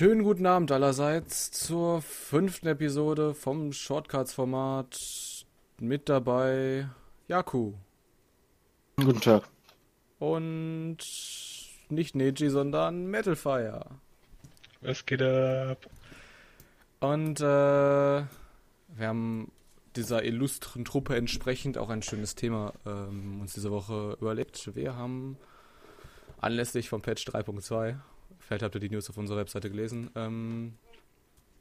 Schönen guten Abend allerseits zur fünften Episode vom Shortcuts-Format. Mit dabei Jaku. Guten Tag. Und nicht Neji, sondern Metalfire. Was geht ab? Und äh, wir haben dieser illustren Truppe entsprechend auch ein schönes Thema ähm, uns diese Woche überlegt. Wir haben anlässlich vom Patch 3.2 Vielleicht habt ihr die News auf unserer Webseite gelesen. Ähm,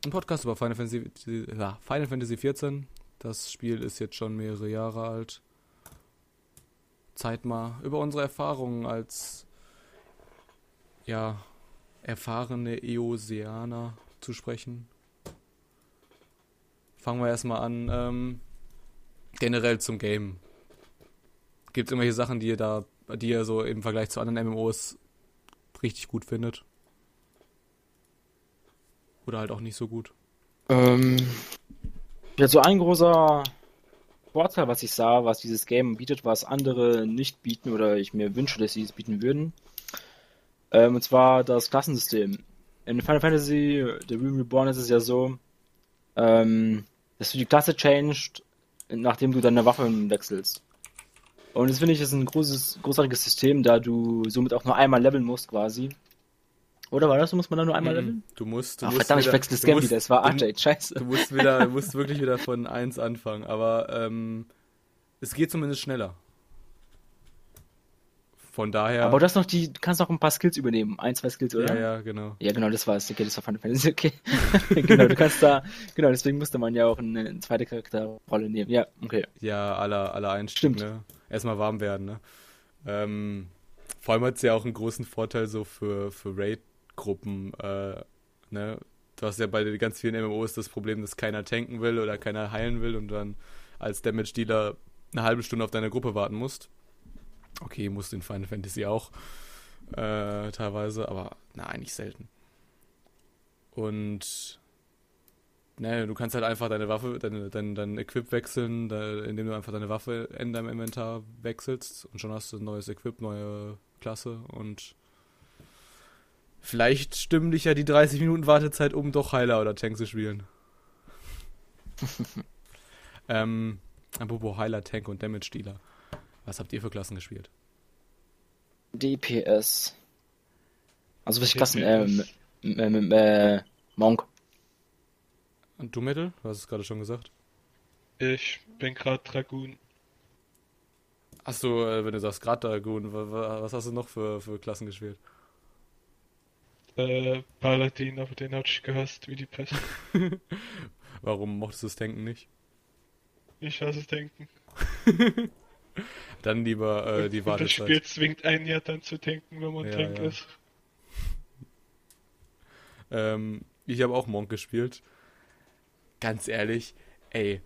ein Podcast über Final Fantasy, ja, Final Fantasy XIV. Das Spiel ist jetzt schon mehrere Jahre alt. Zeit mal über unsere Erfahrungen als ja erfahrene Eoseaner zu sprechen. Fangen wir erstmal an. Ähm, generell zum Game. Gibt es irgendwelche Sachen, die ihr da, die ihr so im Vergleich zu anderen MMOs richtig gut findet? Oder halt auch nicht so gut. Ähm, ja, so ein großer Vorteil, was ich sah, was dieses Game bietet, was andere nicht bieten oder ich mir wünsche, dass sie es bieten würden. Ähm, und zwar das Klassensystem. In Final Fantasy The Realm Reborn ist es ja so, ähm, dass du die Klasse changed, nachdem du deine Waffen wechselst. Und das finde ich ist ein großes, großartiges System, da du somit auch nur einmal leveln musst quasi. Oder war das so? Muss man da nur einmal leveln? Du musst. Du Ach, musst verdammt, wieder, ich wechsle das Game musst- wieder. Es war du- Arcade, scheiße. Du musst wieder, du musst wirklich wieder von 1 anfangen. Aber ähm, es geht zumindest schneller. Von daher. Aber du hast noch die, du kannst noch ein paar Skills übernehmen. Ein, zwei Skills, oder? ja, ja, genau. Ja, genau, das war es. Okay, das war Final Fantasy, okay. genau, du kannst da, genau, deswegen musste man ja auch eine, eine zweite Charakterrolle nehmen. Ja, okay. Ja, aller, aller Einstieg, Stimmt. ne? Erstmal warm werden, ne? Ähm, vor allem hat es ja auch einen großen Vorteil so für, für Raid-Gruppen, äh, ne? Du hast ja bei den ganz vielen MMOs das Problem, dass keiner tanken will oder keiner heilen will und dann als Damage-Dealer eine halbe Stunde auf deine Gruppe warten musst. Okay, musst in Final Fantasy auch äh, teilweise, aber na, eigentlich selten. Und ne, du kannst halt einfach deine Waffe, deine, dein, dein Equip wechseln, da, indem du einfach deine Waffe in deinem Inventar wechselst und schon hast du ein neues Equip, neue Klasse und vielleicht stimmen dich ja die 30 Minuten Wartezeit, um doch Heiler oder Tank zu spielen. ähm, apropos Heiler, Tank und Damage Dealer. Was habt ihr für Klassen gespielt? DPS. Also, welche Klassen? Ähm, ähm, äh, Monk. Und du, Metal? Du hast es gerade schon gesagt. Ich bin gerade Dragoon. Achso, äh, wenn du sagst gerade Dragoon, wa- wa- was hast du noch für, für Klassen gespielt? Äh, Paladin, aber den hab ich gehasst wie die Pest. Warum mochtest du das Tanken nicht? Ich hasse es denken. Dann lieber äh, die Und das Wartezeit. Spiel zwingt einen ja dann zu denken, wenn man Ja, Tank ja. ist. Ähm, ich habe auch Monk gespielt. Ganz ehrlich, ey,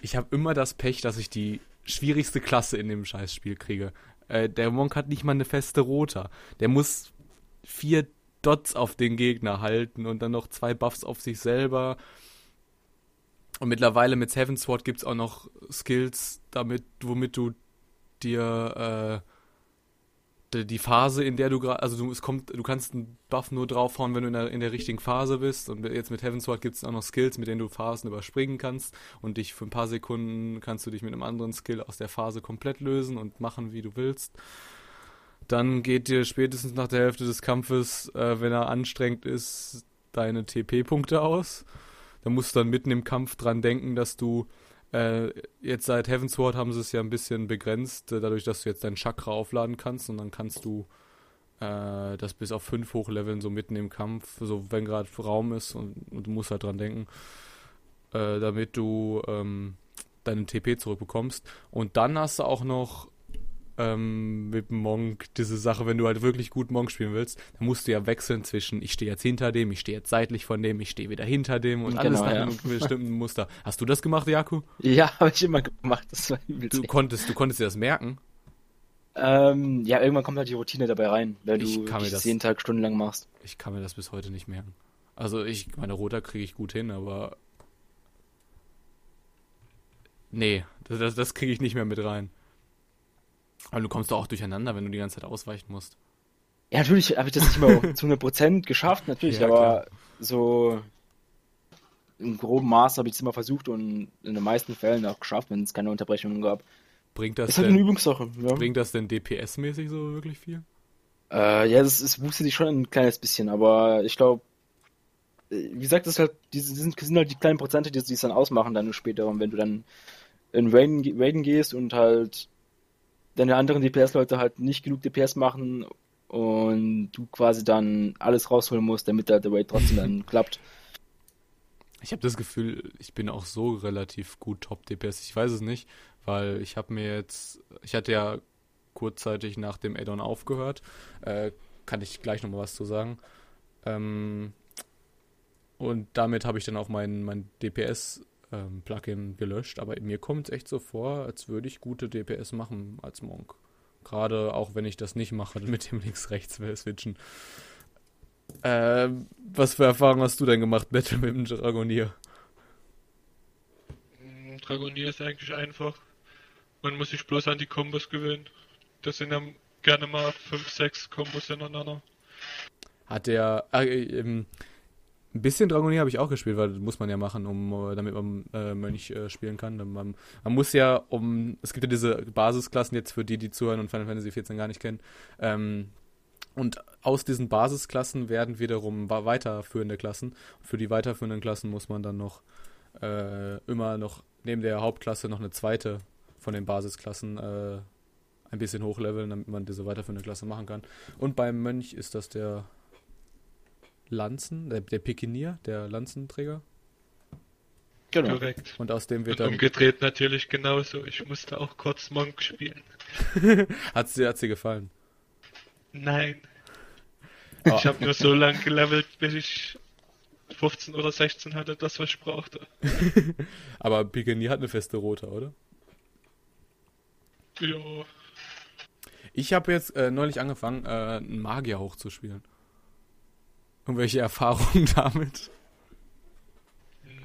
ich habe immer das Pech, dass ich die schwierigste Klasse in dem Scheißspiel kriege. Äh, der Monk hat nicht mal eine feste Rota. Der muss vier Dots auf den Gegner halten und dann noch zwei Buffs auf sich selber. Und mittlerweile mit Seven Sword gibt es auch noch Skills, damit, womit du dir äh, die- Phase, in der du gerade, also du, es kommt, du kannst einen Buff nur draufhauen, wenn du in der, in der richtigen Phase bist. Und jetzt mit Heaven's Sword gibt es auch noch Skills, mit denen du Phasen überspringen kannst. Und dich für ein paar Sekunden kannst du dich mit einem anderen Skill aus der Phase komplett lösen und machen, wie du willst. Dann geht dir spätestens nach der Hälfte des Kampfes, äh, wenn er anstrengend ist, deine TP-Punkte aus. Da musst du dann mitten im Kampf dran denken, dass du äh, jetzt seit Heaven's Sword haben sie es ja ein bisschen begrenzt, äh, dadurch, dass du jetzt deinen Chakra aufladen kannst und dann kannst du äh, das bis auf 5 hochleveln, so mitten im Kampf, so wenn gerade Raum ist und, und du musst halt dran denken, äh, damit du ähm, deinen TP zurückbekommst. Und dann hast du auch noch ähm, mit Monk diese Sache, wenn du halt wirklich gut Monk spielen willst, dann musst du ja wechseln zwischen, ich stehe jetzt hinter dem, ich stehe jetzt seitlich von dem, ich stehe wieder hinter dem und alles Genau, nach ja. einem bestimmten Muster. Hast du das gemacht, Jaku? Ja, habe ich immer gemacht. Das war. Du konntest, du konntest dir das merken. ähm, ja, irgendwann kommt halt die Routine dabei rein, wenn Ich du das jeden Tag stundenlang machst. Ich kann mir das bis heute nicht merken. Also ich, meine Roter kriege ich gut hin, aber nee, das, das, das kriege ich nicht mehr mit rein. Aber du kommst doch auch durcheinander, wenn du die ganze Zeit ausweichen musst. Ja, natürlich habe ich das nicht immer zu 100% geschafft, natürlich, Ja, aber klar. so im groben Maß habe ich es immer versucht und in den meisten Fällen auch geschafft, wenn es keine Unterbrechungen gab. Bringt das ist halt eine denn, Übungssache. Ja, bringt das denn DPS-mäßig so wirklich viel? äh, ja das, es boostet sich schon ein kleines bisschen, aber ich glaube, wie gesagt, das halt, die sind, sind halt die kleinen Prozente, die es dann ausmachen dann später. Und wenn du dann in Raiden, Raiden gehst und halt deine anderen DPS-Leute halt nicht genug DPS machen und du quasi dann alles rausholen musst, damit der, der Raid trotzdem dann klappt. Ich habe das Gefühl, ich bin auch so relativ gut Top DPS. Ich weiß es nicht, weil ich habe mir jetzt, ich hatte ja kurzzeitig nach dem Add-on aufgehört. Äh, kann ich gleich nochmal was zu sagen. Ähm, und damit habe ich dann auch mein, mein DPS-Plugin gelöscht. Aber mir kommt es echt so vor, als würde ich gute DPS machen als Monk. Gerade auch wenn ich das nicht mache, mit dem links-rechts-Switchen. Ähm, was für Erfahrungen hast du denn gemacht, Battle mit dem Dragonier? Mm, Dragonier ist eigentlich einfach. Man muss sich bloß an die Kombos gewöhnen. Das sind dann gerne mal 5, 6 Kombos hintereinander. Hat der, äh, ähm, ein bisschen Dragonier habe ich auch gespielt, weil das muss man ja machen, um, äh, damit man äh, Mönch äh, spielen kann. Man, man muss ja, um, es gibt ja diese Basisklassen jetzt für die, die zuhören und Final Fantasy XIV gar nicht kennen. Ähm, und aus diesen Basisklassen werden wiederum weiterführende Klassen. Für die weiterführenden Klassen muss man dann noch äh, immer noch neben der Hauptklasse noch eine zweite von den Basisklassen äh, ein bisschen hochleveln, damit man diese weiterführende Klasse machen kann. Und beim Mönch ist das der Lanzen, der, der Pikinier, der Lanzenträger. Genau. Korrekt. Und aus dem wird Und dann. umgedreht natürlich genauso. Ich musste auch kurz Monk spielen. Hat sie, hat sie gefallen. Nein. Oh. Ich habe nur so lange gelevelt, bis ich 15 oder 16 hatte, das was ich brauchte. Aber Pikinier hat eine feste rote, oder? Jo. Ich habe jetzt äh, neulich angefangen, äh, einen Magier hochzuspielen. Irgendwelche Erfahrungen damit?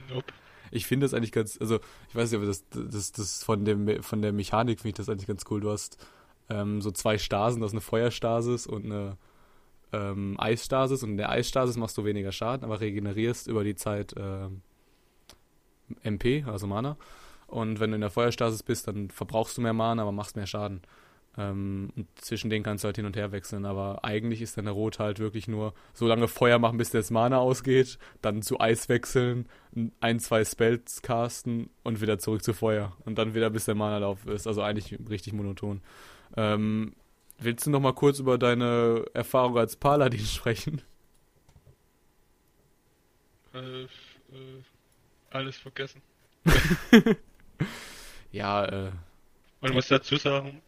Nope. Ich finde das eigentlich ganz, also ich weiß nicht, aber das, das, das von dem von der Mechanik finde ich das eigentlich ganz cool. Du hast ähm, so zwei Stasen, du hast eine Feuerstasis und eine ähm, Eisstasis und in der Eisstasis machst du weniger Schaden, aber regenerierst über die Zeit ähm, MP, also Mana. Und wenn du in der Feuerstasis bist, dann verbrauchst du mehr Mana, aber machst mehr Schaden. Ähm, und zwischen denen kannst du halt hin und her wechseln, aber eigentlich ist dann der Rot halt wirklich nur so lange Feuer machen, bis das Mana ausgeht, dann zu Eis wechseln, ein, zwei Spells casten und wieder zurück zu Feuer. Und dann wieder bis der Mana-Lauf ist. Also eigentlich richtig monoton. Ähm, willst du noch mal kurz über deine Erfahrung als Paladin sprechen? Äh, äh, alles vergessen. Ja, äh, Man muss dazu sagen,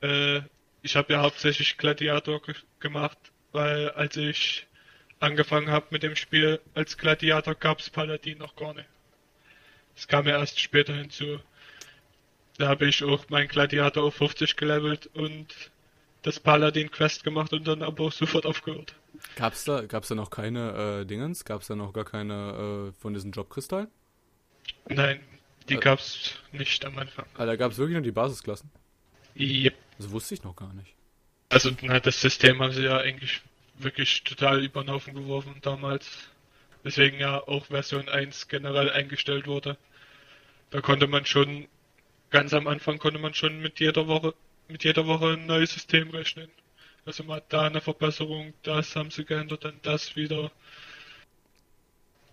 äh, ich habe ja hauptsächlich Gladiator ge gemacht, weil als ich angefangen habe mit dem Spiel als Gladiator gab's Paladin noch gar nicht. Das kam ja erst später hinzu. Da habe ich auch meinen Gladiator auf 50 gelevelt und das Paladin Quest gemacht und dann aber auch sofort aufgehört. gab's da, gab's da noch keine äh, Dingens? Gab's da noch gar keine äh, von diesen Jobkristallen? Nein, die Äh. gab's nicht am Anfang. Ah, da gab's wirklich nur die Basisklassen. Yep. Das wusste ich noch gar nicht. Also na, das System haben sie ja eigentlich wirklich total über den Haufen geworfen damals. Deswegen ja auch Version 1 generell eingestellt wurde. Da konnte man schon, ganz am Anfang konnte man schon mit jeder Woche, mit jeder Woche ein neues System rechnen. Also mal da eine Verbesserung, das haben sie geändert, dann das wieder.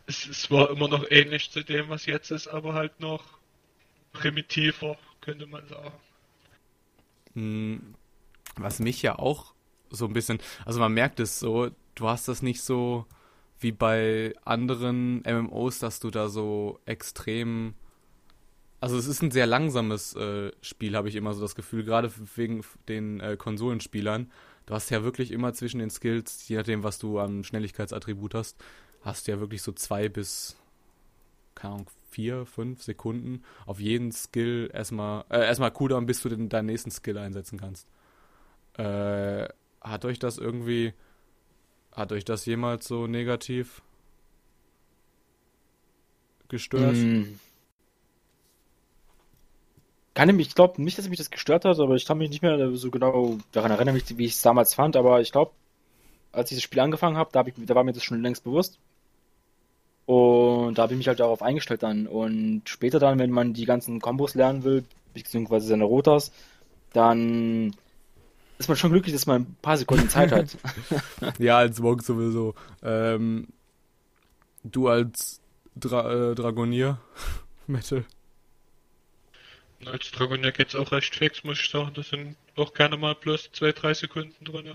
Es, es war immer noch ähnlich zu dem, was jetzt ist, aber halt noch primitiver, könnte man sagen. Hm, Was mich ja auch so ein bisschen, also man merkt es so, du hast das nicht so wie bei anderen MMOs, dass du da so extrem, also es ist ein sehr langsames äh, Spiel, habe ich immer so das Gefühl, gerade wegen den äh, Konsolenspielern. Du hast ja wirklich immer zwischen den Skills, je nachdem, was du am Schnelligkeitsattribut hast, hast du ja wirklich so zwei bis, keine Ahnung, vier, fünf Sekunden auf jeden Skill erstmal, äh, erstmal Cooldown, bis du den, deinen nächsten Skill einsetzen kannst. Äh, hat euch das irgendwie, hat euch das jemals so negativ gestört? Mm. Kann ich ich glaube nicht, dass mich das gestört hat, aber ich kann mich nicht mehr so genau daran erinnern, wie ich wie ich es damals fand, aber ich glaube, als ich das Spiel angefangen habe, da, hab ich, da war mir das schon längst bewusst. Und da habe ich mich halt darauf eingestellt dann. Und später dann, wenn man die ganzen Kombos lernen will, beziehungsweise seine Rotas, dann ist man schon glücklich, dass man ein paar Sekunden Zeit hat. ja, als Monk sowieso. Ähm, du als Dra äh, Dragonier, Metal. Als Dragonier geht's auch recht fix, muss ich sagen. Das sind auch gerne mal plus zwei, drei Sekunden drin.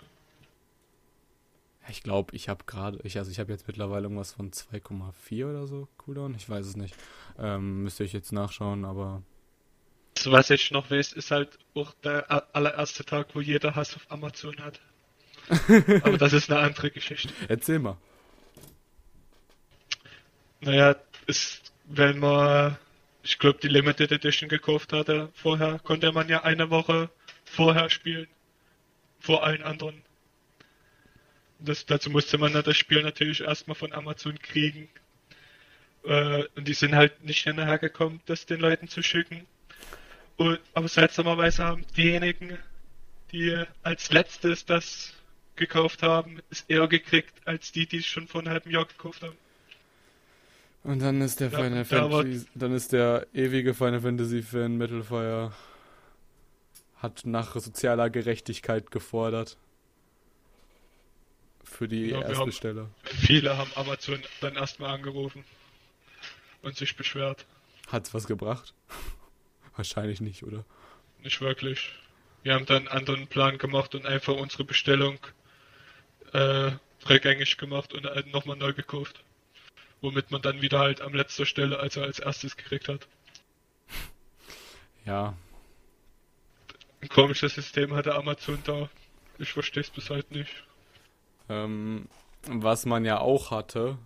Ich glaube, ich habe gerade, ich, also ich habe jetzt mittlerweile irgendwas von 2,4 oder so Cooldown. Ich weiß es nicht. Ähm, müsste ich jetzt nachschauen, aber. Also was ich noch weiß, ist halt auch der allererste Tag, wo jeder Hass auf Amazon hat. aber das ist eine andere Geschichte. Erzähl mal. Naja, ist, wenn man, ich glaube, die Limited Edition gekauft hatte vorher, konnte man ja eine Woche vorher spielen. Vor allen anderen. Das, dazu musste man das Spiel natürlich erstmal von Amazon kriegen. Äh, und die sind halt nicht hinterhergekommen, das den Leuten zu schicken. Und, aber seltsamerweise haben diejenigen, die als letztes das gekauft haben, es eher gekriegt, als die, die es schon vor einem halben Jahr gekauft haben. Und dann ist der ja, Final Fantasy, dann ist der ewige Final Fantasy Fan Metalfire hat nach sozialer Gerechtigkeit gefordert. Für die ja, Erstbesteller. Viele haben Amazon dann erstmal angerufen und sich beschwert. Hat's was gebracht? Wahrscheinlich nicht, oder? Nicht wirklich. Wir haben dann einen anderen Plan gemacht und einfach unsere Bestellung äh, rückgängig gemacht und äh, nochmal neu gekauft womit man dann wieder halt am letzter Stelle, als er als erstes gekriegt hat. Ja. Ein komisches System hatte Amazon da. Ich verstehe es bis heute nicht. Ähm, was man ja auch hatte,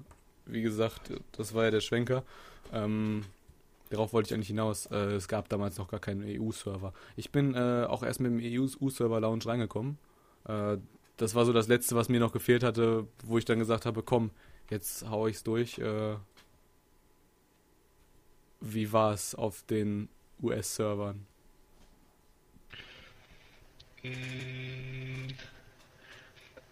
wie gesagt, das war ja der Schwenker. Ähm, darauf wollte ich eigentlich hinaus. Äh, es gab damals noch gar keinen EU-Server. Ich bin äh, auch erst mit dem EU-Server-Lounge reingekommen. Äh, das war so das Letzte, was mir noch gefehlt hatte, wo ich dann gesagt habe, komm, Jetzt hau ich's durch. Äh, wie war es auf den US-Servern? Mm,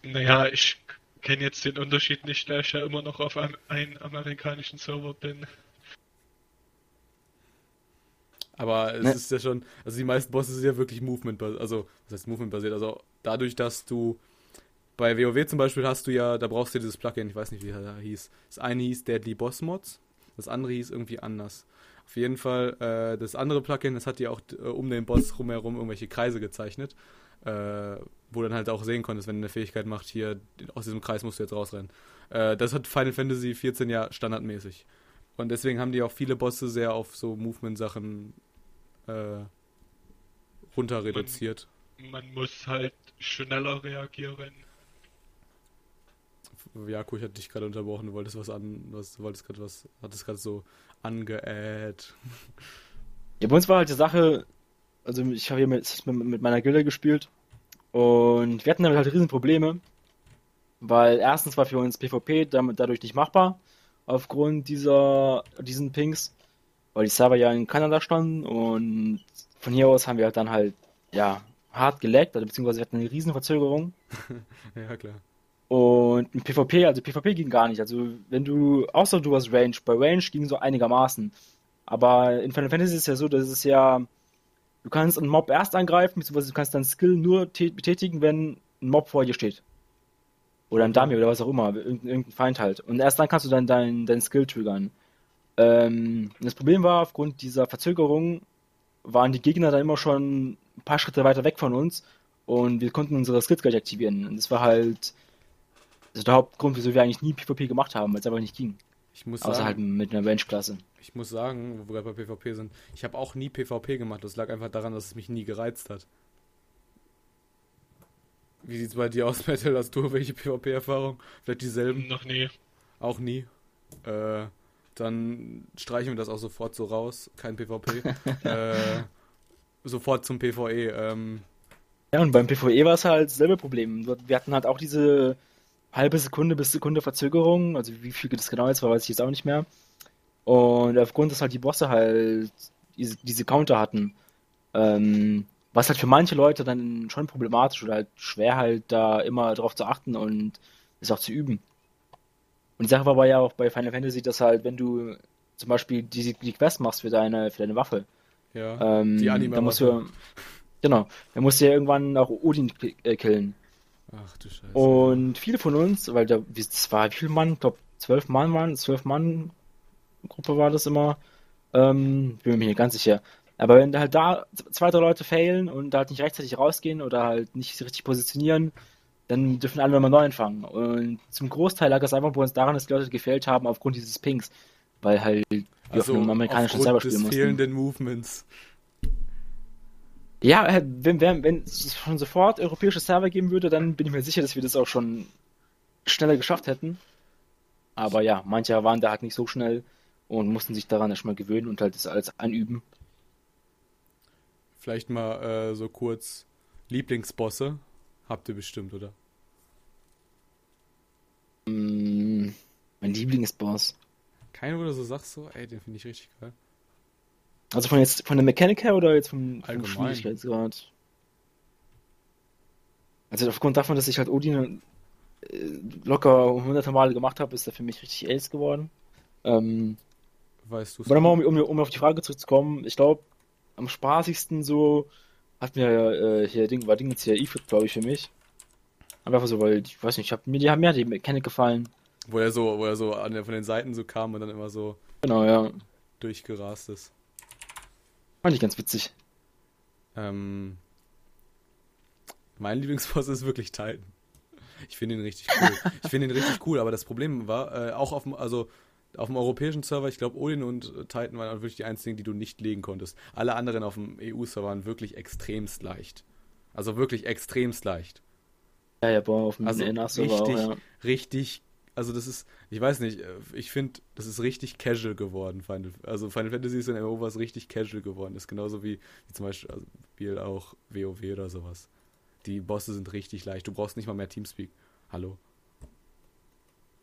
naja, ich kenne jetzt den Unterschied nicht, da ich ja immer noch auf einem, einem amerikanischen Server bin. Aber es ne. ist ja schon, also die meisten Bosse sind ja wirklich Movement, also was heißt Movement basiert, also dadurch, dass du bei WoW zum Beispiel hast du ja, da brauchst du dieses Plugin, ich weiß nicht, wie er hieß. Das eine hieß Deadly Boss Mods, das andere hieß irgendwie anders. Auf jeden Fall, äh, das andere Plugin, das hat dir auch äh, um den Boss rumherum irgendwelche Kreise gezeichnet, äh, wo dann halt auch sehen konntest, wenn eine Fähigkeit macht, hier aus diesem Kreis musst du jetzt rausrennen. Äh, das hat Final Fantasy 14 ja standardmäßig. Und deswegen haben die auch viele Bosse sehr auf so Movement-Sachen äh, runter reduziert. Man, man muss halt schneller reagieren. Jakob, ich hatte dich gerade unterbrochen, du wolltest was an, was, du wolltest gerade was, hattest gerade so angeäht. Ja, bei uns war halt die Sache, also ich habe hier mit, mit, meiner Gilde gespielt und wir hatten damit halt riesen Probleme, weil erstens war für uns PvP damit, dadurch nicht machbar, aufgrund dieser, diesen Pings, weil die Server ja in Kanada standen und von hier aus haben wir halt dann halt, ja, hart geleckt, also beziehungsweise wir hatten eine riesen Verzögerung. ja, klar. Und ein PvP, also PvP ging gar nicht. Also wenn du, außer du hast Range, bei Range ging so einigermaßen. Aber in Final Fantasy ist es ja so, dass es ja, du kannst einen Mob erst angreifen, beziehungsweise du kannst deinen Skill nur betätigen, wenn ein Mob vor dir steht. Oder ein Dummy oder was auch immer, irgendein Feind halt. Und erst dann kannst du dann deinen dein Skill triggern. Ähm, das Problem war, aufgrund dieser Verzögerung waren die Gegner dann immer schon ein paar Schritte weiter weg von uns und wir konnten unsere Skills gleich aktivieren. Und das war halt ist der Hauptgrund, wieso wir eigentlich nie PvP gemacht haben, weil es einfach nicht ging. Ich muss Außer sagen, halt mit einer Range-Klasse. Ich muss sagen, wo wir gerade bei PvP sind, ich habe auch nie PvP gemacht. Das lag einfach daran, dass es mich nie gereizt hat. Wie sieht's bei dir aus, Metal? Hast du welche PvP-Erfahrung? Vielleicht dieselben? Noch nie. Auch nie. Äh, dann streichen wir das auch sofort so raus. Kein PvP. äh, sofort zum PvE. Ähm. Ja, und beim PvE war es halt dasselbe Problem. Wir hatten halt auch diese halbe Sekunde bis Sekunde Verzögerung. Also wie viel das genau jetzt war, weiß ich jetzt auch nicht mehr. Und aufgrund, dass halt die Bosse halt diese, diese Counter hatten, ähm, was halt für manche Leute dann schon problematisch oder halt schwer halt da immer drauf zu achten und es auch zu üben. Und die Sache war aber ja auch bei Final Fantasy, dass halt, wenn du zum Beispiel die, die Quest machst für deine, für deine Waffe, Ja. ähm, die Anima dann musst du, genau, dann musst du ja irgendwann auch Odin äh, killen. Ach du Scheiße. Und viele von uns, weil da, wie- das war, wie viel Mann? Ich glaube, zwölf Mann waren, zwölf Mann Gruppe war das immer. Ähm, bin mir nicht ganz sicher. Aber wenn da halt da zwei, drei Leute failen und halt nicht rechtzeitig rausgehen oder halt nicht richtig positionieren, dann dürfen alle nochmal neu anfangen. Und zum Großteil lag es einfach bei uns daran, dass die Leute gefailt haben aufgrund dieses Pings. Weil halt wir also auf einem amerikanischen Server aufgrund spielen des mussten. fehlenden Movements. Ja, äh, wenn, wenn, wenn es schon sofort europäische Server geben würde, dann bin ich mir sicher, dass wir das auch schon schneller geschafft hätten. Aber ja, manche waren da halt nicht so schnell und mussten sich daran erstmal gewöhnen und halt das alles einüben. Vielleicht mal äh, so kurz Lieblingsbosse. Habt ihr bestimmt, oder? Mm, mein Lieblingsboss. Keiner, wo du so sagst, so, ey, den finde ich richtig geil. Also von jetzt von der Mechanik her oder jetzt vom, vom. Schwierigkeitsgrad? Also aufgrund davon, dass ich halt Odin äh, locker hunderte Male gemacht habe, ist er für mich richtig ace geworden. Ähm, Weißt du nochmal, um, um, um auf die Frage zurückzukommen, ich glaube, am spaßigsten so hat mir äh, hier Ding, war Ding jetzt hier E-Foot, glaube ich, für mich. Aber einfach so, weil, ich weiß nicht, ich hab, mir, die haben mir die Mechanik gefallen. Wo er so, wo er so an der, von den Seiten so kam und dann immer so Genau, ja. durchgerast ist. Fand ich ganz witzig. Ähm, mein Lieblingsboss ist wirklich Titan. Ich finde ihn richtig cool. Ich finde ihn richtig cool, aber das Problem war, äh, auch auf dem, also auf dem europäischen Server, ich glaube, Odin und äh, Titan waren wirklich die einzigen, die du nicht legen konntest. Alle anderen auf dem EU-Server waren wirklich extremst leicht. Also wirklich extremst leicht. Ja, ja, boah, auf dem Also NA-Server auch, richtig, ja. richtig, also das ist, ich weiß nicht, äh, ich finde, das ist richtig casual geworden, Final, also Final Fantasy ist in MMO was richtig casual geworden ist, genauso wie, wie zum Beispiel also auch WoW oder sowas. Die Bosse sind richtig leicht, du brauchst nicht mal mehr Teamspeak. Hallo.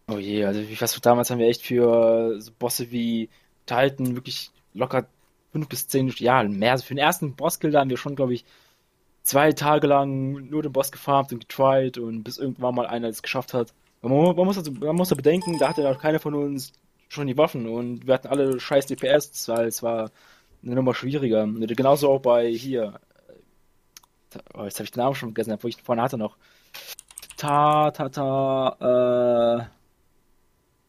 Oh je, also ich weiß, damals haben wir echt für so Bosse wie Titan wirklich locker fünf bis zehn, ja, mehr. Also für den ersten Bosskill, haben wir schon, glaube ich, zwei Tage lang nur den Boss gefarmt und getried und bis irgendwann mal einer es geschafft hat. Man, man, muss also, man muss ja bedenken, da hatte auch keiner von uns schon die Waffen und wir hatten alle scheiß DPS, weil es war eine Nummer schwieriger. Genauso auch bei hier. äh, Oh, jetzt habe ich den Namen schon vergessen, obwohl ich ihn vorne hatte noch. Ta, ta, ta, äh.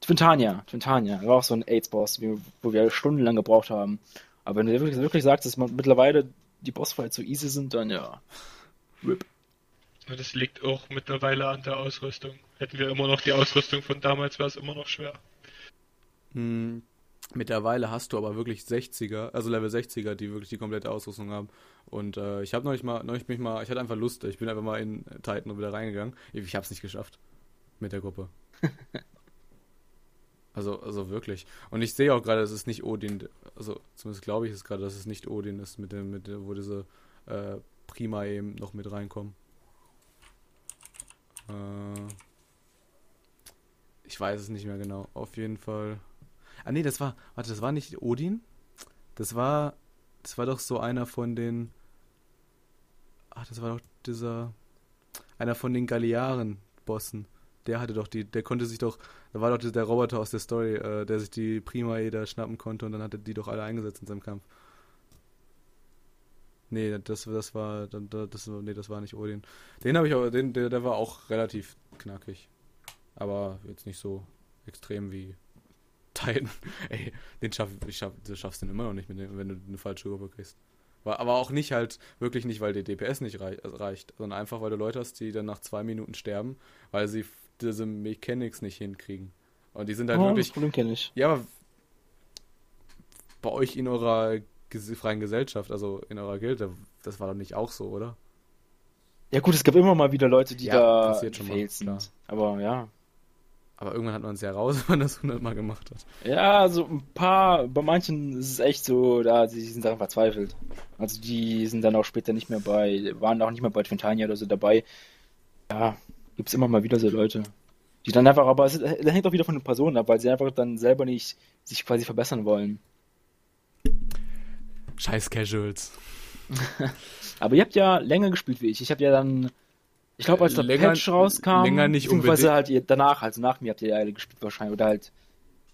Twintania, Twintania, war auch so ein AIDS-Boss, wo wir stundenlang gebraucht haben. Aber wenn du wirklich, wirklich sagst, dass man mittlerweile die Bossfights so easy sind, dann ja. RIP. Das liegt auch mittlerweile an der Ausrüstung. Hätten wir immer noch die Ausrüstung von damals, wäre es immer noch schwer. Hm, mittlerweile hast du aber wirklich 60er, also Level 60er, die wirklich die komplette Ausrüstung haben. Und äh, ich habe neulich mal, neulich mich mal, ich hatte einfach Lust, ich bin einfach mal in Titan und wieder reingegangen. Ich, ich habe es nicht geschafft mit der Gruppe. also, also wirklich. Und ich sehe auch gerade, es ist nicht Odin, also zumindest glaube ich es gerade, dass es nicht Odin ist, mit dem, mit dem, wo diese äh, Prima eben noch mit reinkommen. Äh, ich weiß es nicht mehr genau. Auf jeden Fall. Ah nee, das war, warte, das war nicht Odin? Das war, das war doch so einer von den, ach, das war doch dieser, einer von den Galearen-Bossen. Der hatte doch die, der konnte sich doch, da war doch der Roboter aus der Story, äh, der sich die Primae da schnappen konnte und dann hat er die doch alle eingesetzt in seinem Kampf. Nee, das, das war, das, nee, das war nicht Odin. Den habe ich aber, den, der, der war auch relativ knackig. Aber jetzt nicht so extrem wie Titan. Ey, den schaff, ich schaff, du schaffst den immer noch nicht, dem, wenn du eine falsche Gruppe kriegst. War- Aber auch nicht halt, wirklich nicht, weil der DPS nicht rei also reicht, sondern einfach, weil du Leute hast, die dann nach zwei Minuten sterben, weil sie diese Mechanics nicht hinkriegen. Und die sind halt Oh, wirklich, das Problem kenne ich. ja, aber bei euch in eurer freien Gesellschaft, also in eurer Gilde, das war doch nicht auch so, oder? Ja gut, es gab immer mal wieder Leute, die Ja, da passiert sind. Aber ja. Aber irgendwann hat man es ja raus, wenn man das hundertmal gemacht hat. Ja, so ein paar, bei manchen ist es echt so, da die sind daran verzweifelt. Also die sind dann auch später nicht mehr bei, waren auch nicht mehr bei Twintania oder so dabei. Ja, gibt's immer mal wieder so Leute. Die dann einfach, aber es das hängt auch wieder von den Personen ab, weil sie einfach dann selber nicht sich quasi verbessern wollen. Scheiß Casuals. Aber ihr habt ja länger gespielt wie ich. Ich habe ja dann, ich glaube, als der Länger- Patch rauskam, länger nicht beziehungsweise halt ihr danach, also nach mir habt ihr ja alle gespielt wahrscheinlich. Oder halt,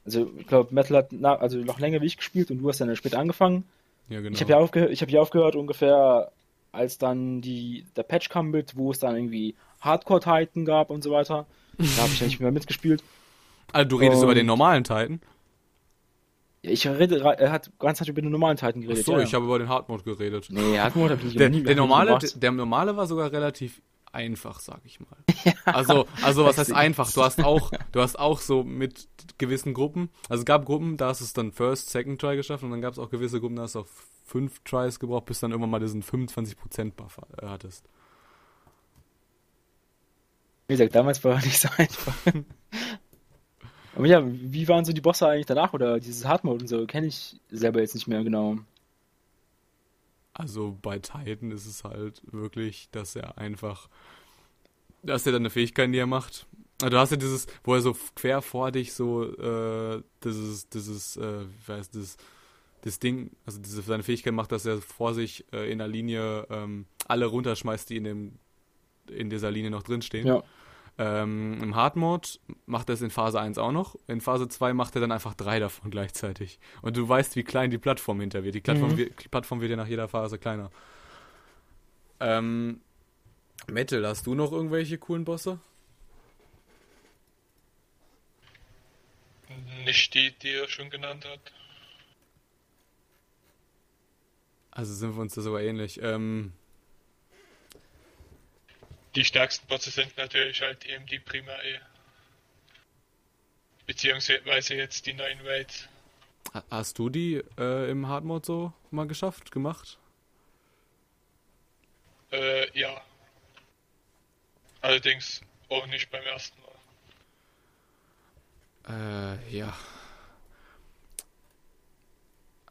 also ich glaube, Metal hat na, also noch länger wie ich gespielt und du hast dann später angefangen. Ja, genau. Ich habe ja aufgehört, ich habe ja aufgehört ungefähr, als dann die der Patch kam mit, wo es dann irgendwie Hardcore Titan gab und so weiter. Da habe ich ja nicht mehr mitgespielt. also du redest Und- über den normalen Titan? Ja, Ich rede, er hat ganz Zeit über den normalen Titan Ach geredet. so, ja. ich habe über den Hardmode geredet. Nee, Hardmode habe ich Der, nie der, normale, der normale war sogar relativ einfach, sag ich mal. Also, also was heißt einfach? Du hast auch, du hast auch so mit gewissen Gruppen, also es gab Gruppen, da hast du es dann First, Second Try geschafft und dann gab es auch gewisse Gruppen, da hast du auch fünf Tries gebraucht, bis dann irgendwann mal diesen 25% Buff äh, hattest. Wie gesagt, damals war er nicht so einfach. Aber ja, wie waren so die Bosse eigentlich danach oder dieses Hardmode und so? Kenne ich selber jetzt nicht mehr genau. Also bei Titan ist es halt wirklich, dass er einfach, dass er dann eine Fähigkeit, die er macht. Also du hast ja dieses, wo er so quer vor dich so, äh, dieses, dieses, äh, wie heißt das, das Ding, also diese seine Fähigkeit macht, dass er vor sich äh, in der Linie ähm, alle runterschmeißt, die in dem, in dieser Linie noch drinstehen. Ja. Ähm, Im Hard Mode macht er es in Phase 1 auch noch. In Phase 2 macht er dann einfach drei davon gleichzeitig. Und du weißt, wie klein die Plattform hinter wird. Die Plattform, Mhm. wird, die Plattform wird ja nach jeder Phase kleiner. Ähm, Metal, hast du noch irgendwelche coolen Bosse? Nicht die, die er schon genannt hat. Also sind wir uns da sogar ähnlich. Ähm, Die stärksten Bosse sind natürlich halt eben die Primae. Beziehungsweise jetzt die neuen Raids. ha- hast du die äh, im Hard Mode so mal geschafft, gemacht? Äh, ja. Allerdings auch nicht beim ersten Mal. Äh, ja.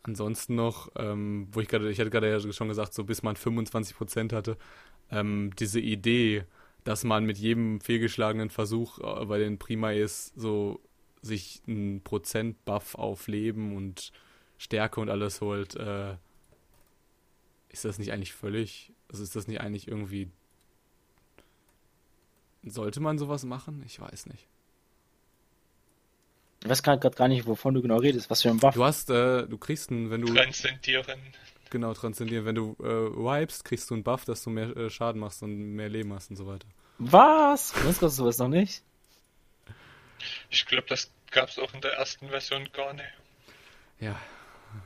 Ansonsten noch, ähm, wo ich gerade, ich hatte gerade ja schon gesagt, so bis man 25% hatte, ähm, diese Idee, dass man mit jedem fehlgeschlagenen Versuch äh, bei den Primais so sich einen Prozent-Buff auf Leben und Stärke und alles holt, äh, ist das nicht eigentlich völlig, also ist das nicht eigentlich irgendwie, sollte man sowas machen? Ich weiß nicht. Ich weiß gerade gar nicht, wovon du genau redest, was für ein Buff. Du hast, äh, du kriegst einen, wenn du Transzendieren. Genau transzendieren, wenn du äh, wipest, kriegst du einen Buff, dass du mehr äh, Schaden machst und mehr Leben hast und so weiter. Was? Sonst kostet sowas noch nicht? Ich glaube, das gab's auch in der ersten Version gar nicht. Ja,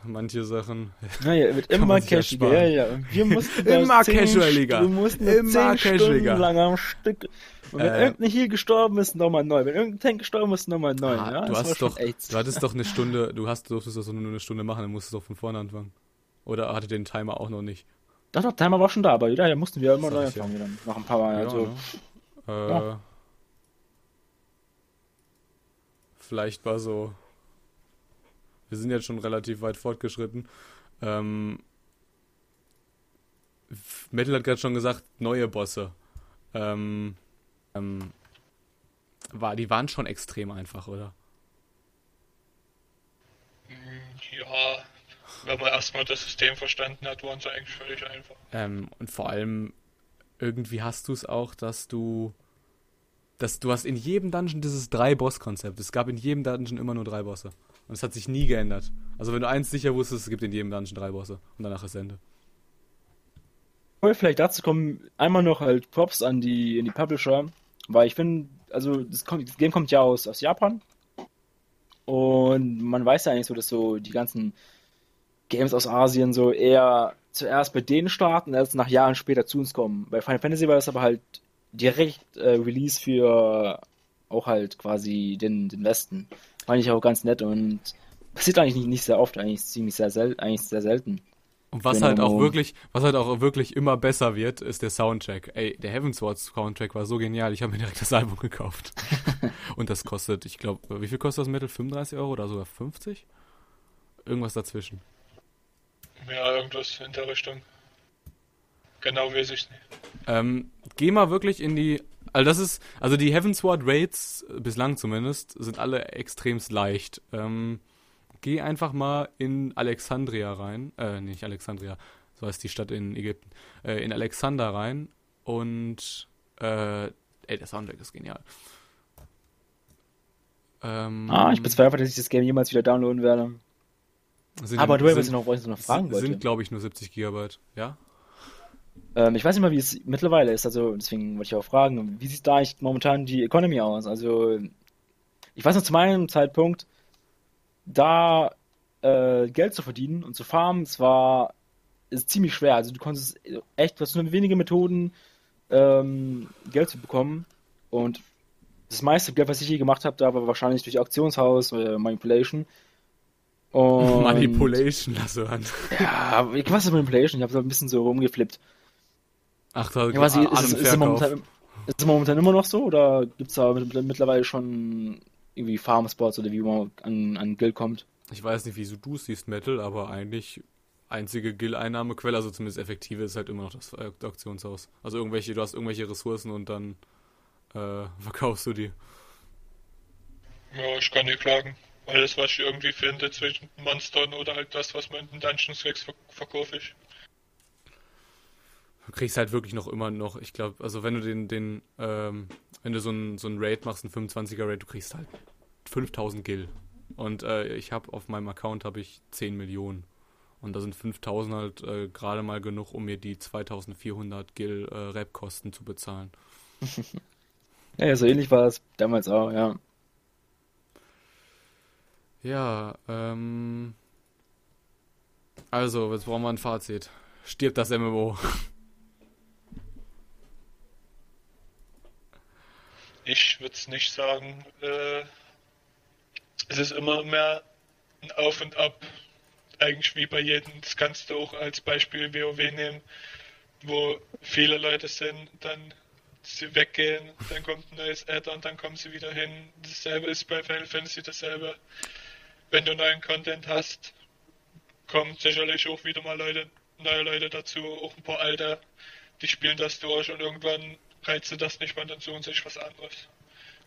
manche Sachen. Naja, wird immer sich ja. Ja. Und wir mussten Immer casualiger. Wir mussten Immer zehn casualiger. Stunden lang am Stück. Und wenn Äh. irgendein Heal gestorben ist, nochmal neu. Wenn irgendein Tank gestorben ist, nochmal neu. Ah, ja, du hast doch, du hattest doch eine Stunde, du hast, durftest das nur eine Stunde machen, dann musstest du doch von vorne anfangen. Oder hatte den Timer auch noch nicht? Doch, doch, Timer war schon da, aber ja, da mussten wir immer neu ich ja. anfangen. Dann. Nach ein paar Mal. also, ne? Äh, Ja. Vielleicht war so. Wir sind jetzt schon relativ weit fortgeschritten. Ähm, Metal hat gerade schon gesagt, neue Bosse. Ähm, ähm, war, die waren schon extrem einfach, oder? Ja, wenn man erstmal das System verstanden hat, waren sie eigentlich völlig einfach. Ähm, und vor allem, irgendwie hast du es auch, dass du. Dass du hast in jedem Dungeon dieses Drei-Boss-Konzept. Es gab in jedem Dungeon immer nur drei Bosse. Und es hat sich nie geändert. Also wenn du eins sicher wusstest, es gibt in jedem Dungeon drei Bosse. Und danach ist Ende. Wir vielleicht dazu kommen, einmal noch halt Props an die, an die Publisher, weil ich finde, also das, kommt, das Game kommt ja aus, aus Japan und man weiß ja eigentlich so, dass so die ganzen Games aus Asien so eher zuerst bei denen starten, als nach Jahren später zu uns kommen. Bei Final Fantasy war das aber halt direkt äh, Release für auch halt quasi den, den Westen. Fand ich auch ganz nett und passiert eigentlich nicht, nicht sehr oft, eigentlich ziemlich sehr selten, eigentlich sehr selten. Und was Genau. halt auch wirklich, was halt auch wirklich immer besser wird, ist der Soundtrack. Ey, der Heavensward Soundtrack war so genial, ich habe mir direkt das Album gekauft. Und das kostet, ich glaube, wie viel kostet das Metal? 35 Euro oder sogar 50? Irgendwas dazwischen. Ja, irgendwas in der Richtung. Genau weiß ich nicht. Ähm, geh mal wirklich in die. Also das ist, also die Heavensward Raids, bislang zumindest, sind alle extremst leicht. Ähm, geh einfach mal in Alexandria rein. Äh, nicht Alexandria, so heißt die Stadt in Ägypten, äh, in Alexander rein und äh, ey, der Soundtrack ist genial. Ähm, ah, ich bezweifle, dass ich das Game jemals wieder downloaden werde. Aber du wolltest noch, noch fragen sind, Sind, glaube ich, nur 70 Gigabyte, ja? Ähm, ich weiß nicht mal, wie es mittlerweile ist, also deswegen wollte ich auch fragen, wie sieht da eigentlich momentan die Economy aus? Also, ich weiß noch zu meinem Zeitpunkt, da äh, Geld zu verdienen und zu farmen, es war ist ziemlich schwer. Also du konntest echt, du hast nur wenige Methoden, ähm, Geld zu bekommen. Und das meiste Geld, was ich je gemacht habe, da war wahrscheinlich durch Auktionshaus oder Manipulation. Und, Manipulation, lass du an. Ja, was ist Manipulation? Ich habe so ein bisschen so rumgeflippt. Ach, da ja, was, ist, ist, ist, es momentan, ist es momentan immer noch so oder gibt es da mittlerweile schon irgendwie Farmspots oder wie man an, an Geld kommt? Ich weiß nicht, wieso du siehst Metal, aber eigentlich einzige Gill-Einnahmequelle, also zumindest effektive, ist halt immer noch das Auktionshaus. Also irgendwelche, du hast irgendwelche Ressourcen und dann äh, verkaufst du die. Ja, ich kann nicht klagen. Alles, was ich irgendwie finde zwischen Monstern oder halt das, was man in den Dungeons kriegst, verkaufe ich. Du kriegst halt wirklich noch immer noch, ich glaube, also wenn du den, den, ähm, wenn du so ein, so ein Raid machst, ein 25er Raid, du kriegst halt 5000 Gil. Und äh, ich habe auf meinem Account habe ich 10 Millionen. Und da sind 5000 halt äh, gerade mal genug, um mir die 2400 Gil äh, Rap-Kosten zu bezahlen. ja, so ähnlich war es damals auch, ja. Ja, ähm. Also, jetzt brauchen wir ein Fazit. Stirbt das MMO? Ich würde es nicht sagen. Äh, es ist immer mehr ein Auf und Ab eigentlich wie bei jedem, das kannst du auch als Beispiel WoW nehmen, wo viele Leute sind, dann sie weggehen, dann kommt ein neues Add und dann kommen sie wieder hin. Dasselbe ist bei Final Fantasy dasselbe. Wenn du neuen Content hast, kommen sicherlich auch wieder mal Leute, neue Leute dazu, auch ein paar alte, die spielen das durch und irgendwann reizt das nicht mehr, dann suchen sich was anderes.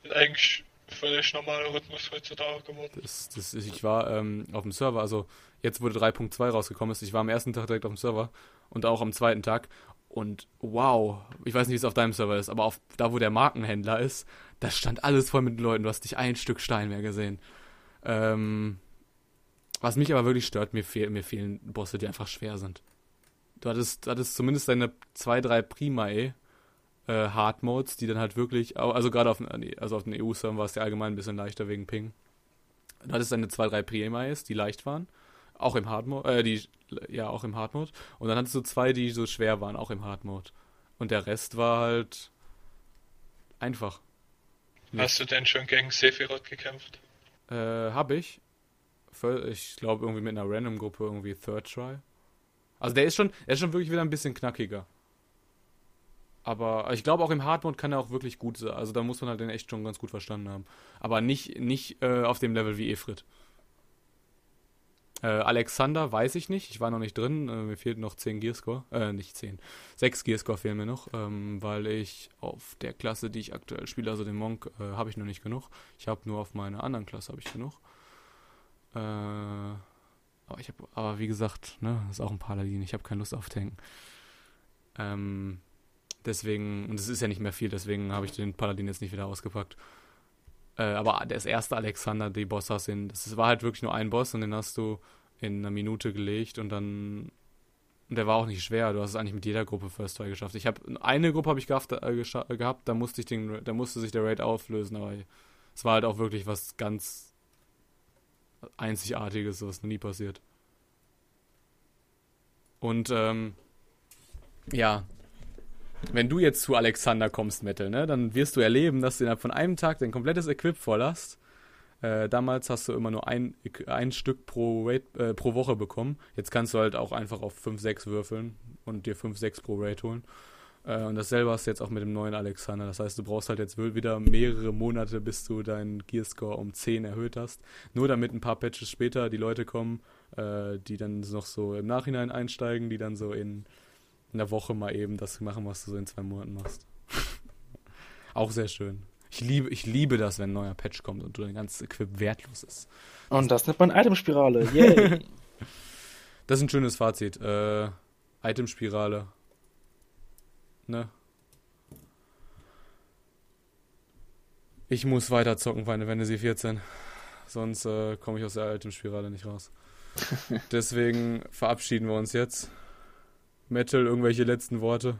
Das ist eigentlich völlig normaler Rhythmus heutzutage geworden. Das, das, ich war ähm, auf dem Server, also jetzt wurde 3.2 rausgekommen ist, ich war am ersten Tag direkt auf dem Server und auch am zweiten Tag und wow, ich weiß nicht, wie es auf deinem Server ist, aber auf, da, wo der Markenhändler ist, da stand alles voll mit Leuten, du hast nicht ein Stück Stein mehr gesehen. Ähm, was mich aber wirklich stört, mir, fehl, mir fehlen Bosse, die einfach schwer sind. Du hattest, hattest zumindest deine zwei, drei Primae, äh, Hard Modes, die dann halt wirklich, also gerade auf, also auf den EU-Server war es ja allgemein ein bisschen leichter wegen Ping. Du hattest deine zwei, drei Primaes, die leicht waren. Auch im Hard Mode, äh, die, ja, auch im Hard Mode. Und dann hattest du zwei, die so schwer waren, auch im Hard Mode. Und der Rest war halt einfach. Hast du denn schon gegen Sephiroth gekämpft? Äh, hab ich. Ich glaube irgendwie mit einer Random-Gruppe, irgendwie Third Try. Also der ist schon, der ist schon wirklich wieder ein bisschen knackiger. Aber ich glaube auch im Hardmode kann er auch wirklich gut sein. Also da muss man halt den echt schon ganz gut verstanden haben. Aber nicht, nicht äh, auf dem Level wie Efrit. Äh, Alexander weiß ich nicht, ich war noch nicht drin, äh, mir fehlt noch 10 Gearscore, äh, nicht 10, 6 Gearscore fehlen mir noch, ähm, weil ich auf der Klasse, die ich aktuell spiele, also den Monk, äh, habe ich noch nicht genug. Ich habe nur auf meiner anderen Klasse habe ich genug. Äh, aber ich habe, aber wie gesagt, ne, ist auch ein Paladin, ich habe keine Lust auf Tanken. Ähm, deswegen, und es ist ja nicht mehr viel, deswegen habe ich den Paladin jetzt nicht wieder ausgepackt. Äh, aber das erste Alexander, die Bossassin, das war halt wirklich nur ein Boss und den hast du in einer Minute gelegt und dann. Und der war auch nicht schwer, du hast es eigentlich mit jeder Gruppe First Try geschafft. Ich habe eine Gruppe habe ich gehabt, äh, gehabt, da musste ich den, da musste sich der Raid auflösen, aber es war halt auch wirklich was ganz Einzigartiges, was noch nie passiert. Und ähm, ja, wenn du jetzt zu Alexander kommst, Metal, ne, dann wirst du erleben, dass du innerhalb von einem Tag dein komplettes Equip voll hast. Äh, damals hast du immer nur ein, ein Stück pro, Raid, äh, pro Woche bekommen. Jetzt kannst du halt auch einfach auf 5, 6 würfeln und dir 5, 6 pro Raid holen. Äh, und dasselbe hast du jetzt auch mit dem neuen Alexander. Das heißt, du brauchst halt jetzt wieder mehrere Monate, bis du deinen Gearscore um 10 erhöht hast. Nur damit ein paar Patches später die Leute kommen, äh, die dann noch so im Nachhinein einsteigen, die dann so in in der Woche mal eben das machen, was du so in zwei Monaten machst. Auch sehr schön. Ich liebe, ich liebe das, wenn ein neuer Patch kommt und dein ganzes Equip wertlos ist. Und das nennt man Itemspirale. Yay. das ist ein schönes Fazit. Äh, Itemspirale. Ne? Ich muss weiter zocken, Final Fantasy 14. Sonst äh, komme ich aus der Itemspirale nicht raus. Deswegen verabschieden wir uns jetzt. Metal, irgendwelche letzten Worte?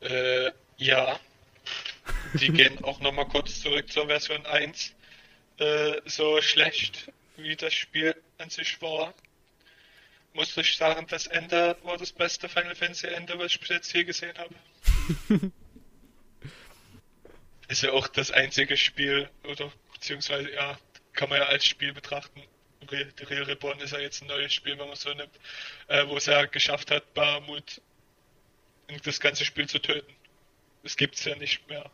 Äh, ja. Die gehen auch nochmal kurz zurück zur Version 1. Äh, so schlecht wie das Spiel an sich war, musste ich sagen, das Ende war das beste Final Fantasy Ende, was ich bis jetzt hier gesehen habe. Ist ja auch das einzige Spiel, oder beziehungsweise ja, kann man ja als Spiel betrachten. Real, Real Reborn ist ja jetzt ein neues Spiel, wenn man so nimmt, äh, wo es ja geschafft hat, Barmut das ganze Spiel zu töten. Das gibt's ja nicht mehr.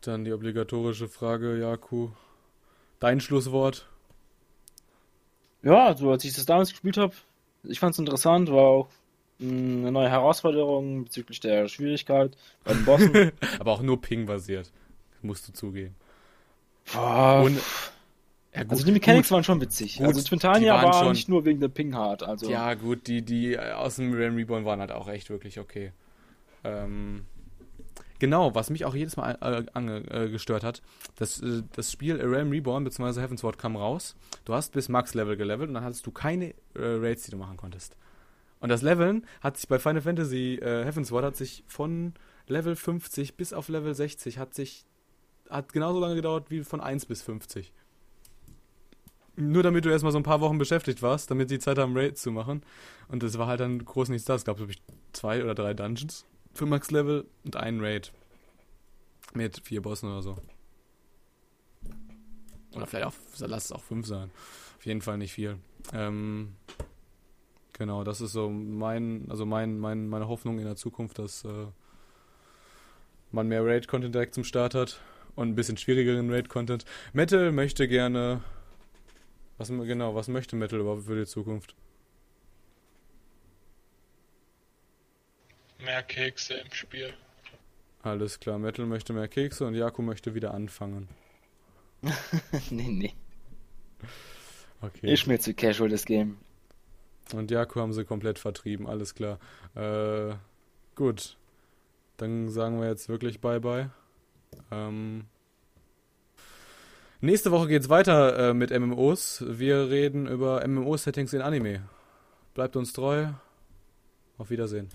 Dann die obligatorische Frage, Jaku. Dein Schlusswort? Ja, also als ich das damals gespielt habe, ich fand es interessant, war auch eine neue Herausforderung bezüglich der Schwierigkeit bei den Bossen. Aber auch nur Ping-basiert, musst du zugeben. Boah, Und, ja, gut, also die Mechanics gut, waren schon witzig. Gut, also Twintania war schon, nicht nur wegen der Ping hard. Also. Ja gut, die, die aus dem Realm Reborn waren halt auch echt wirklich okay. Ähm, Genau, was mich auch jedes Mal äh, ange, äh, gestört hat, das, äh, das Spiel A Realm Reborn bzw. Heavensward kam raus. Du hast bis Max-Level gelevelt und dann hattest du keine äh, Raids, die du machen konntest. Und das Leveln hat sich bei Final Fantasy äh, Heavensward hat sich von Level 50 bis auf Level 60 hat sich hat genauso lange gedauert wie von 1 bis 50. Nur damit du erstmal so ein paar Wochen beschäftigt warst, damit die Zeit haben, Raids zu machen. Und das war halt dann groß nichts da. Es gab, glaube ich, zwei oder drei Dungeons für Max-Level und einen Raid. Mit vier Bossen oder so. Oder vielleicht auch, lass es auch fünf sein. Auf jeden Fall nicht viel. Ähm, genau, das ist so mein, also mein, mein, meine Hoffnung in der Zukunft, dass äh, man mehr Raid-Content direkt zum Start hat und ein bisschen schwierigeren Raid-Content. Metal möchte gerne. Was genau, was möchte Metal überhaupt für die Zukunft? Mehr Kekse im Spiel. Alles klar, Metal möchte mehr Kekse und Jaku möchte wieder anfangen. nee, nee. Okay. Ist mir zu casual das Game. Und Jaku haben sie komplett vertrieben, alles klar. Äh, gut. Dann sagen wir jetzt wirklich Bye-bye. Ähm, nächste Woche geht's weiter äh, mit MMOs. Wir reden über MMO-Settings in Anime. Bleibt uns treu. Auf Wiedersehen.